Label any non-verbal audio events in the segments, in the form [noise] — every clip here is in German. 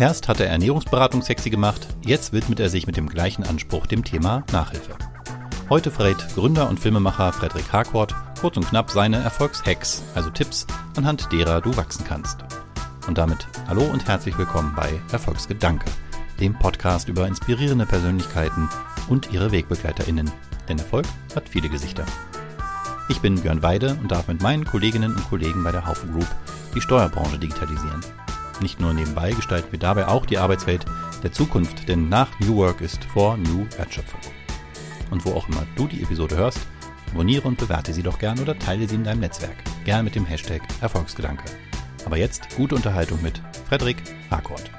Erst hat er Ernährungsberatung sexy gemacht, jetzt widmet er sich mit dem gleichen Anspruch dem Thema Nachhilfe. Heute verrät Gründer und Filmemacher Frederik Harcourt kurz und knapp seine Erfolgshacks, also Tipps, anhand derer du wachsen kannst. Und damit hallo und herzlich willkommen bei Erfolgsgedanke, dem Podcast über inspirierende Persönlichkeiten und ihre WegbegleiterInnen. Denn Erfolg hat viele Gesichter. Ich bin Björn Weide und darf mit meinen Kolleginnen und Kollegen bei der Haufen Group die Steuerbranche digitalisieren. Nicht nur nebenbei gestalten wir dabei auch die Arbeitswelt der Zukunft, denn nach New Work ist vor New Wertschöpfung. Und wo auch immer du die Episode hörst, abonniere und bewerte sie doch gern oder teile sie in deinem Netzwerk. Gern mit dem Hashtag Erfolgsgedanke. Aber jetzt gute Unterhaltung mit Frederik Harcourt.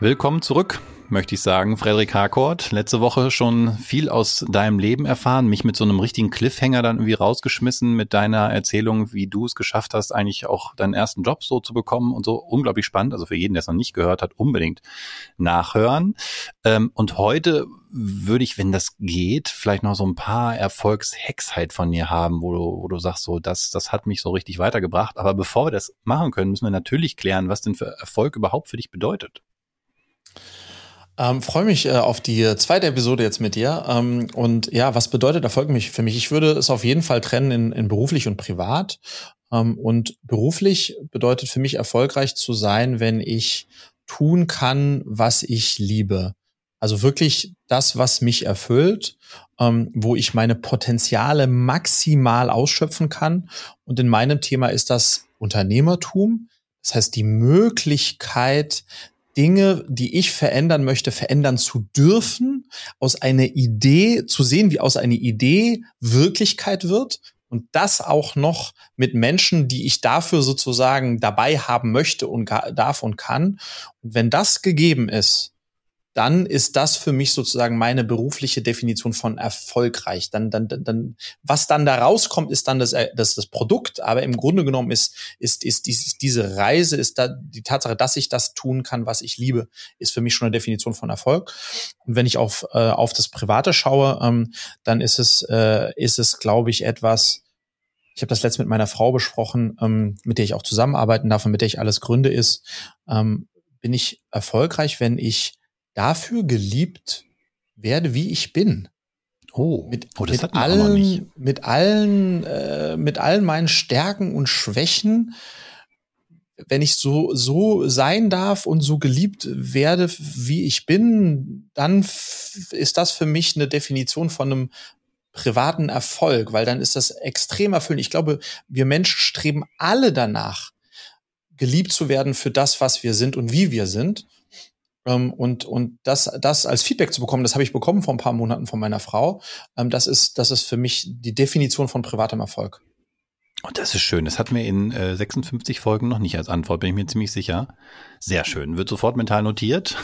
Willkommen zurück möchte ich sagen, Frederik Harcourt. Letzte Woche schon viel aus deinem Leben erfahren, mich mit so einem richtigen Cliffhanger dann irgendwie rausgeschmissen mit deiner Erzählung, wie du es geschafft hast, eigentlich auch deinen ersten Job so zu bekommen und so. Unglaublich spannend. Also für jeden, der es noch nicht gehört hat, unbedingt nachhören. Ähm, und heute würde ich, wenn das geht, vielleicht noch so ein paar Erfolgshacks halt von dir haben, wo du, wo du sagst, so, das, das hat mich so richtig weitergebracht. Aber bevor wir das machen können, müssen wir natürlich klären, was denn für Erfolg überhaupt für dich bedeutet. Ähm, Freue mich äh, auf die zweite Episode jetzt mit dir. Ähm, und ja, was bedeutet Erfolg für mich? Ich würde es auf jeden Fall trennen in, in beruflich und privat. Ähm, und beruflich bedeutet für mich erfolgreich zu sein, wenn ich tun kann, was ich liebe. Also wirklich das, was mich erfüllt, ähm, wo ich meine Potenziale maximal ausschöpfen kann. Und in meinem Thema ist das Unternehmertum. Das heißt, die Möglichkeit, Dinge, die ich verändern möchte, verändern zu dürfen, aus einer Idee zu sehen, wie aus einer Idee Wirklichkeit wird und das auch noch mit Menschen, die ich dafür sozusagen dabei haben möchte und darf und kann. Und wenn das gegeben ist, dann ist das für mich sozusagen meine berufliche Definition von erfolgreich. Dann, dann, dann, was dann da rauskommt, ist dann das, äh, das, das Produkt. Aber im Grunde genommen ist, ist, ist, ist diese Reise, ist da die Tatsache, dass ich das tun kann, was ich liebe, ist für mich schon eine Definition von Erfolg. Und wenn ich auf, äh, auf das Private schaue, ähm, dann ist es, äh, ist es, glaube ich, etwas, ich habe das letzte mit meiner Frau besprochen, ähm, mit der ich auch zusammenarbeiten darf und mit der ich alles gründe, ist, ähm, bin ich erfolgreich, wenn ich dafür geliebt werde, wie ich bin. Oh, mit, oh mit allen, mit allen, äh, mit allen meinen Stärken und Schwächen, wenn ich so so sein darf und so geliebt werde, wie ich bin, dann ist das für mich eine Definition von einem privaten Erfolg, weil dann ist das extrem erfüllend. Ich glaube, wir Menschen streben alle danach, geliebt zu werden für das, was wir sind und wie wir sind. Ähm, und und das, das als Feedback zu bekommen, das habe ich bekommen vor ein paar Monaten von meiner Frau. Ähm, das, ist, das ist für mich die Definition von privatem Erfolg. Und oh, das ist schön. Das hatten wir in äh, 56 Folgen noch nicht als Antwort, bin ich mir ziemlich sicher. Sehr schön. Wird sofort mental notiert.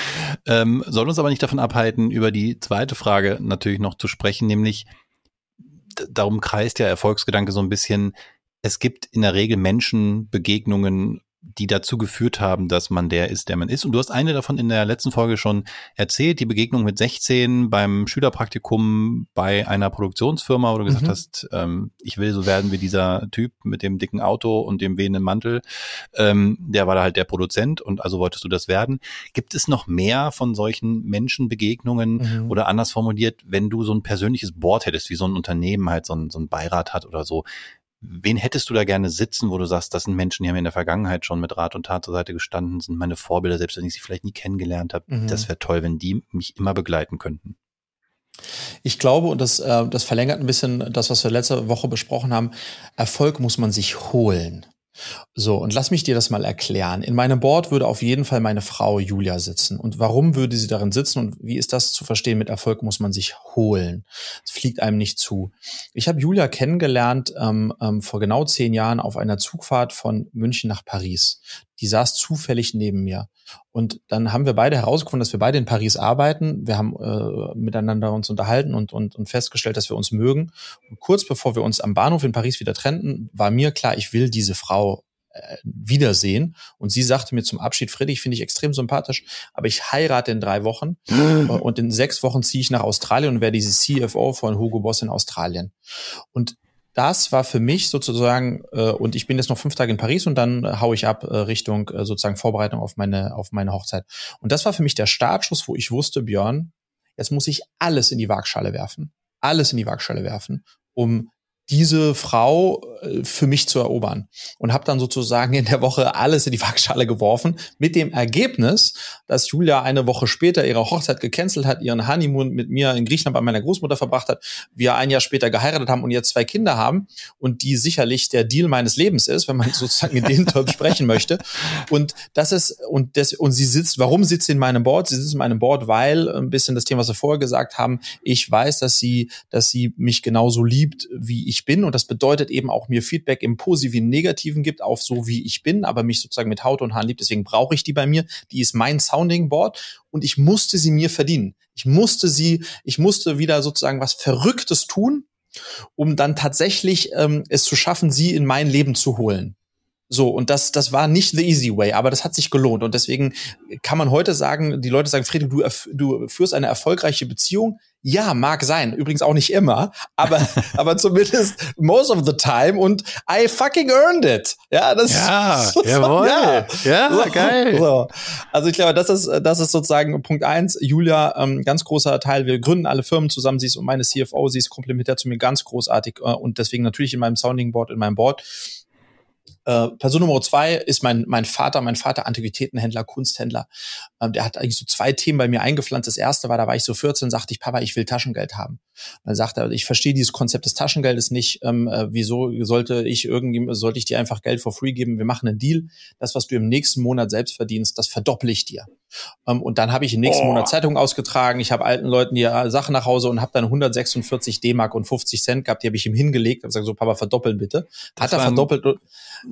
[laughs] ähm, soll uns aber nicht davon abhalten, über die zweite Frage natürlich noch zu sprechen, nämlich darum kreist der Erfolgsgedanke so ein bisschen. Es gibt in der Regel Menschen, Begegnungen, die dazu geführt haben, dass man der ist, der man ist. Und du hast eine davon in der letzten Folge schon erzählt, die Begegnung mit 16 beim Schülerpraktikum bei einer Produktionsfirma, wo du gesagt mhm. hast, ähm, ich will so werden wie dieser Typ mit dem dicken Auto und dem wehenden Mantel. Ähm, der war da halt der Produzent und also wolltest du das werden. Gibt es noch mehr von solchen Menschenbegegnungen mhm. oder anders formuliert, wenn du so ein persönliches Board hättest, wie so ein Unternehmen halt so ein, so ein Beirat hat oder so, Wen hättest du da gerne sitzen, wo du sagst, das sind Menschen, die haben in der Vergangenheit schon mit Rat und Tat zur Seite gestanden, sind meine Vorbilder, selbst wenn ich sie vielleicht nie kennengelernt habe. Mhm. Das wäre toll, wenn die mich immer begleiten könnten. Ich glaube, und das, äh, das verlängert ein bisschen das, was wir letzte Woche besprochen haben, Erfolg muss man sich holen. So, und lass mich dir das mal erklären. In meinem Board würde auf jeden Fall meine Frau Julia sitzen. Und warum würde sie darin sitzen und wie ist das zu verstehen? Mit Erfolg muss man sich holen. Es fliegt einem nicht zu. Ich habe Julia kennengelernt ähm, ähm, vor genau zehn Jahren auf einer Zugfahrt von München nach Paris. Die saß zufällig neben mir. Und dann haben wir beide herausgefunden, dass wir beide in Paris arbeiten. Wir haben äh, miteinander uns unterhalten und, und, und festgestellt, dass wir uns mögen. Und kurz bevor wir uns am Bahnhof in Paris wieder trennten, war mir klar, ich will diese Frau äh, wiedersehen. Und sie sagte mir zum Abschied, Friedrich finde ich extrem sympathisch, aber ich heirate in drei Wochen [gasps] und in sechs Wochen ziehe ich nach Australien und werde diese CFO von Hugo Boss in Australien. Und das war für mich sozusagen, äh, und ich bin jetzt noch fünf Tage in Paris und dann äh, hau ich ab äh, Richtung äh, sozusagen Vorbereitung auf meine, auf meine Hochzeit. Und das war für mich der Startschuss, wo ich wusste, Björn, jetzt muss ich alles in die Waagschale werfen. Alles in die Waagschale werfen, um diese Frau äh, für mich zu erobern und habe dann sozusagen in der Woche alles in die Waagschale geworfen mit dem Ergebnis, dass Julia eine Woche später ihre Hochzeit gecancelt hat, ihren Honeymoon mit mir in Griechenland bei meiner Großmutter verbracht hat, wir ein Jahr später geheiratet haben und jetzt zwei Kinder haben und die sicherlich der Deal meines Lebens ist, wenn man [laughs] sozusagen in den Terms sprechen möchte und das ist und das und sie sitzt, warum sitzt sie in meinem Board? Sie sitzt in meinem Board, weil ein bisschen das Thema, was wir vorher gesagt haben, ich weiß, dass sie dass sie mich genauso liebt, wie ich bin und das bedeutet eben auch mir Feedback im positiven, negativen gibt auf so wie ich bin, aber mich sozusagen mit Haut und Haaren liebt. Deswegen brauche ich die bei mir. Die ist mein Sounding Board und ich musste sie mir verdienen. Ich musste sie, ich musste wieder sozusagen was Verrücktes tun, um dann tatsächlich ähm, es zu schaffen, sie in mein Leben zu holen. So, und das, das war nicht the easy way, aber das hat sich gelohnt. Und deswegen kann man heute sagen, die Leute sagen, Friedrich, du, du führst eine erfolgreiche Beziehung. Ja, mag sein. Übrigens auch nicht immer, aber, [laughs] aber zumindest most of the time und I fucking earned it. Ja, das ja, [laughs] ist, jawohl. Ja, ja so, geil. So. Also ich glaube, das ist, das ist sozusagen Punkt eins. Julia, ähm, ganz großer Teil. Wir gründen alle Firmen zusammen. Sie ist meine CFO. Sie ist komplementär zu mir ganz großartig äh, und deswegen natürlich in meinem Sounding Board, in meinem Board. Äh, Person Nummer zwei ist mein, mein Vater, mein Vater Antiquitätenhändler, Kunsthändler. Ähm, der hat eigentlich so zwei Themen bei mir eingepflanzt. Das erste war, da war ich so 14, sagte ich, Papa, ich will Taschengeld haben. Dann sagt er, ich verstehe dieses Konzept des Taschengeldes nicht. Ähm, äh, wieso sollte ich irgendwie, sollte ich dir einfach Geld for free geben? Wir machen einen Deal. Das, was du im nächsten Monat selbst verdienst, das verdopple ich dir. Ähm, und dann habe ich im nächsten oh. Monat Zeitung ausgetragen. Ich habe alten Leuten die äh, Sachen nach Hause und habe dann 146 D-Mark und 50 Cent gehabt. Die habe ich ihm hingelegt. Habe gesagt, so Papa, verdoppeln bitte. Hat er verdoppelt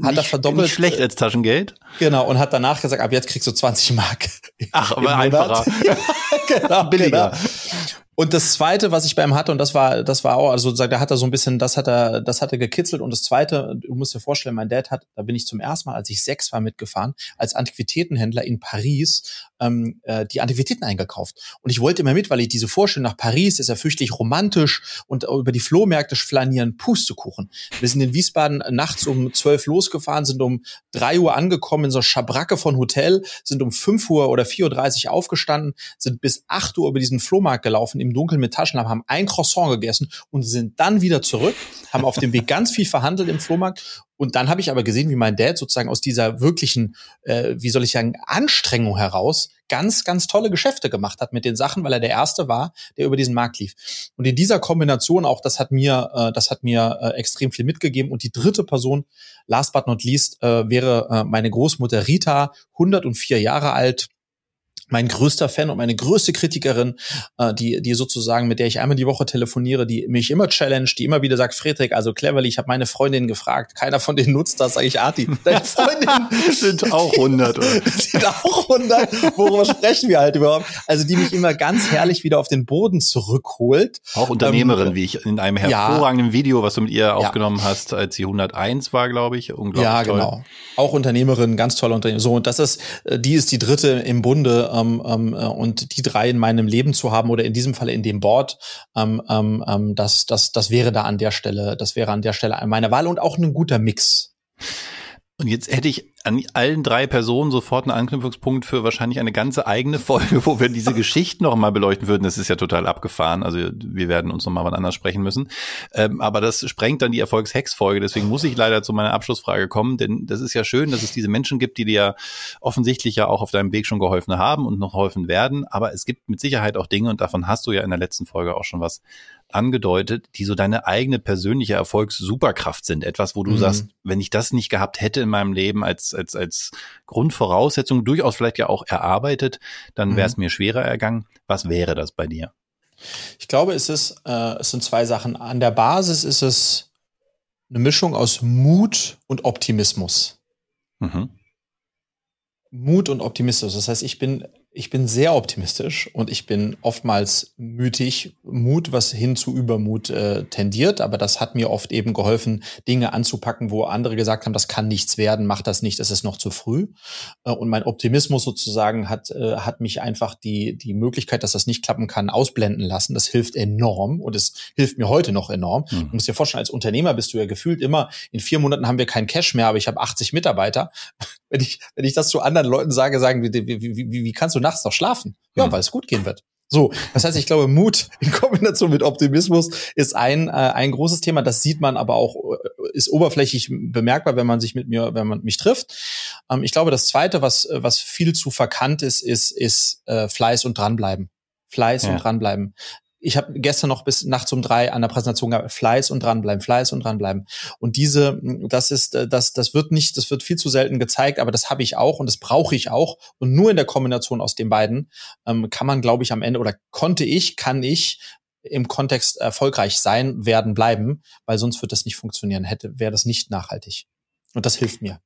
hat er verdoppelt. Nicht schlecht als Taschengeld. Genau, und hat danach gesagt, ab jetzt kriegst du 20 Mark. Ach, [laughs] aber einfacher. [laughs] genau, Billiger. Genau. Und das zweite, was ich bei ihm hatte, und das war, das war auch, also da hat er so ein bisschen, das hat er, das hat er gekitzelt. Und das zweite, du musst dir vorstellen, mein Dad hat, da bin ich zum ersten Mal, als ich sechs war, mitgefahren, als Antiquitätenhändler in Paris ähm, äh, die Antiquitäten eingekauft. Und ich wollte immer mit, weil ich diese Vorstellung nach Paris ist ja fürchtlich romantisch und über die Flohmärkte flanieren, Pustekuchen. Wir sind in Wiesbaden nachts um zwölf losgefahren, sind um drei Uhr angekommen in so Schabracke von Hotel, sind um fünf Uhr oder vier Uhr dreißig aufgestanden, sind bis acht Uhr über diesen Flohmarkt gelaufen im Dunkeln mit Taschenlampe, haben ein Croissant gegessen und sind dann wieder zurück, haben auf dem Weg [laughs] ganz viel verhandelt im Flohmarkt. Und dann habe ich aber gesehen, wie mein Dad sozusagen aus dieser wirklichen, äh, wie soll ich sagen, Anstrengung heraus ganz, ganz tolle Geschäfte gemacht hat mit den Sachen, weil er der Erste war, der über diesen Markt lief. Und in dieser Kombination auch, das hat mir, äh, das hat mir äh, extrem viel mitgegeben. Und die dritte Person, last but not least, äh, wäre äh, meine Großmutter Rita, 104 Jahre alt, mein größter Fan und meine größte Kritikerin, äh, die, die sozusagen, mit der ich einmal die Woche telefoniere, die mich immer challenge, die immer wieder sagt, Friedrich, also cleverly, ich habe meine Freundin gefragt, keiner von denen nutzt das, sage ich, Arti, deine [laughs] Freundin [laughs] sind auch 100, oder? [laughs] sind auch 100, worüber sprechen wir halt überhaupt? Also die mich immer ganz herrlich wieder auf den Boden zurückholt. Auch Unternehmerin, ähm, wie ich in einem hervorragenden ja, Video, was du mit ihr aufgenommen ja. hast, als sie 101 war, glaube ich, unglaublich Ja, toll. genau. Auch Unternehmerin, ganz tolle Unternehmerin. So, und das ist, äh, die ist die dritte im Bunde, ähm, ähm, äh, und die drei in meinem Leben zu haben oder in diesem Fall in dem Board, ähm, ähm, ähm, das, das, das wäre da an der Stelle, das wäre an der Stelle meine Wahl und auch ein guter Mix. Und jetzt hätte ich an allen drei Personen sofort einen Anknüpfungspunkt für wahrscheinlich eine ganze eigene Folge, wo wir diese Geschichten noch mal beleuchten würden. Das ist ja total abgefahren. Also wir werden uns noch mal wann anders sprechen müssen. Ähm, aber das sprengt dann die Erfolgshex-Folge. Deswegen muss ich leider zu meiner Abschlussfrage kommen, denn das ist ja schön, dass es diese Menschen gibt, die dir offensichtlich ja auch auf deinem Weg schon geholfen haben und noch geholfen werden. Aber es gibt mit Sicherheit auch Dinge, und davon hast du ja in der letzten Folge auch schon was angedeutet, die so deine eigene persönliche Erfolgssuperkraft sind. Etwas, wo du mhm. sagst, wenn ich das nicht gehabt hätte in meinem Leben als, als, als Grundvoraussetzung, durchaus vielleicht ja auch erarbeitet, dann wäre es mhm. mir schwerer ergangen. Was wäre das bei dir? Ich glaube, es ist, äh, es sind zwei Sachen. An der Basis ist es eine Mischung aus Mut und Optimismus. Mhm. Mut und Optimismus. Das heißt, ich bin ich bin sehr optimistisch und ich bin oftmals mütig, Mut, was hin zu Übermut äh, tendiert. Aber das hat mir oft eben geholfen, Dinge anzupacken, wo andere gesagt haben, das kann nichts werden, mach das nicht, es ist noch zu früh. Äh, und mein Optimismus sozusagen hat, äh, hat mich einfach die, die Möglichkeit, dass das nicht klappen kann, ausblenden lassen. Das hilft enorm und es hilft mir heute noch enorm. Mhm. Du musst dir vorstellen, als Unternehmer bist du ja gefühlt immer, in vier Monaten haben wir kein Cash mehr, aber ich habe 80 Mitarbeiter. Wenn ich, wenn ich das zu anderen Leuten sage, sagen, wie, wie, wie, wie kannst du nachts noch schlafen? Ja, mhm. weil es gut gehen wird. So, das heißt, ich glaube, Mut [laughs] in Kombination mit Optimismus ist ein, äh, ein großes Thema. Das sieht man aber auch, äh, ist oberflächlich bemerkbar, wenn man sich mit mir, wenn man mich trifft. Ähm, ich glaube, das zweite, was, was viel zu verkannt ist, ist, ist äh, Fleiß und dranbleiben. Fleiß ja. und dranbleiben ich habe gestern noch bis nachts um drei an der Präsentation gehabt, Fleiß und dranbleiben, Fleiß und dranbleiben. Und diese, das ist, äh, das, das wird nicht, das wird viel zu selten gezeigt, aber das habe ich auch und das brauche ich auch. Und nur in der Kombination aus den beiden ähm, kann man, glaube ich, am Ende oder konnte ich, kann ich im Kontext erfolgreich sein, werden, bleiben, weil sonst wird das nicht funktionieren. Hätte, wäre das nicht nachhaltig. Und das hilft mir.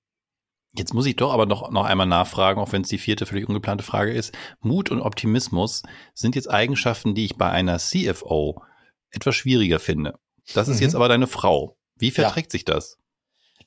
Jetzt muss ich doch aber noch, noch einmal nachfragen, auch wenn es die vierte völlig ungeplante Frage ist. Mut und Optimismus sind jetzt Eigenschaften, die ich bei einer CFO etwas schwieriger finde. Das ist mhm. jetzt aber deine Frau. Wie verträgt ja. sich das?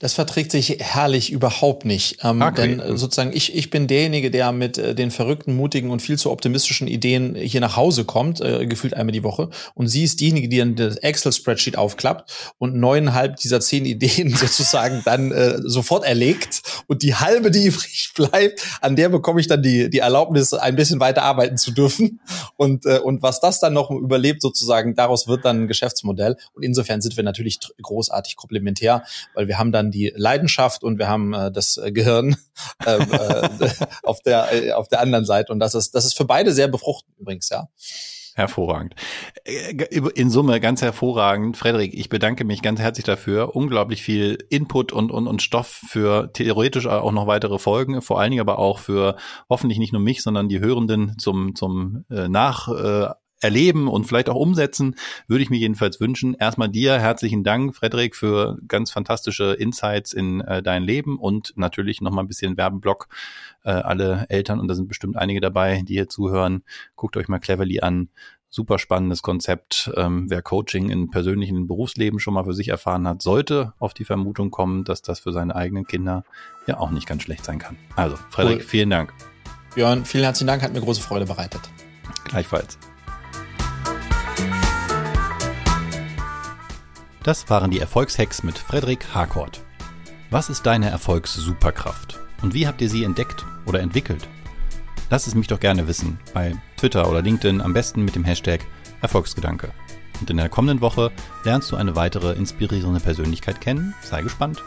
Das verträgt sich herrlich überhaupt nicht. Ähm, okay. Denn äh, sozusagen ich, ich bin derjenige, der mit äh, den verrückten, mutigen und viel zu optimistischen Ideen hier nach Hause kommt, äh, gefühlt einmal die Woche. Und sie ist diejenige, die dann das Excel-Spreadsheet aufklappt und neuneinhalb dieser zehn Ideen [laughs] sozusagen dann äh, sofort erlegt. Und die halbe, die [laughs] übrig bleibt, an der bekomme ich dann die, die Erlaubnis, ein bisschen weiter arbeiten zu dürfen. Und, äh, und was das dann noch überlebt sozusagen, daraus wird dann ein Geschäftsmodell. Und insofern sind wir natürlich großartig komplementär, weil wir haben dann die Leidenschaft und wir haben äh, das äh, Gehirn [laughs] ähm, äh, [laughs] auf der äh, auf der anderen Seite und das ist das ist für beide sehr befruchtend übrigens ja. Hervorragend. Äh, in Summe ganz hervorragend. Frederik, ich bedanke mich ganz herzlich dafür. Unglaublich viel Input und, und, und Stoff für theoretisch auch noch weitere Folgen, vor allen Dingen aber auch für hoffentlich nicht nur mich, sondern die Hörenden zum, zum äh, Nach, äh, erleben und vielleicht auch umsetzen, würde ich mir jedenfalls wünschen. Erstmal dir herzlichen Dank, Frederik, für ganz fantastische Insights in äh, dein Leben und natürlich nochmal ein bisschen Werbeblock. Äh, alle Eltern, und da sind bestimmt einige dabei, die hier zuhören, guckt euch mal Cleverly an. Super spannendes Konzept. Ähm, wer Coaching im persönlichen Berufsleben schon mal für sich erfahren hat, sollte auf die Vermutung kommen, dass das für seine eigenen Kinder ja auch nicht ganz schlecht sein kann. Also, Frederik, cool. vielen Dank. Björn, vielen herzlichen Dank, hat mir große Freude bereitet. Gleichfalls. Das waren die Erfolgshacks mit Frederik Harcourt. Was ist deine Erfolgssuperkraft? Und wie habt ihr sie entdeckt oder entwickelt? Lass es mich doch gerne wissen, bei Twitter oder LinkedIn am besten mit dem Hashtag Erfolgsgedanke. Und in der kommenden Woche lernst du eine weitere inspirierende Persönlichkeit kennen. Sei gespannt.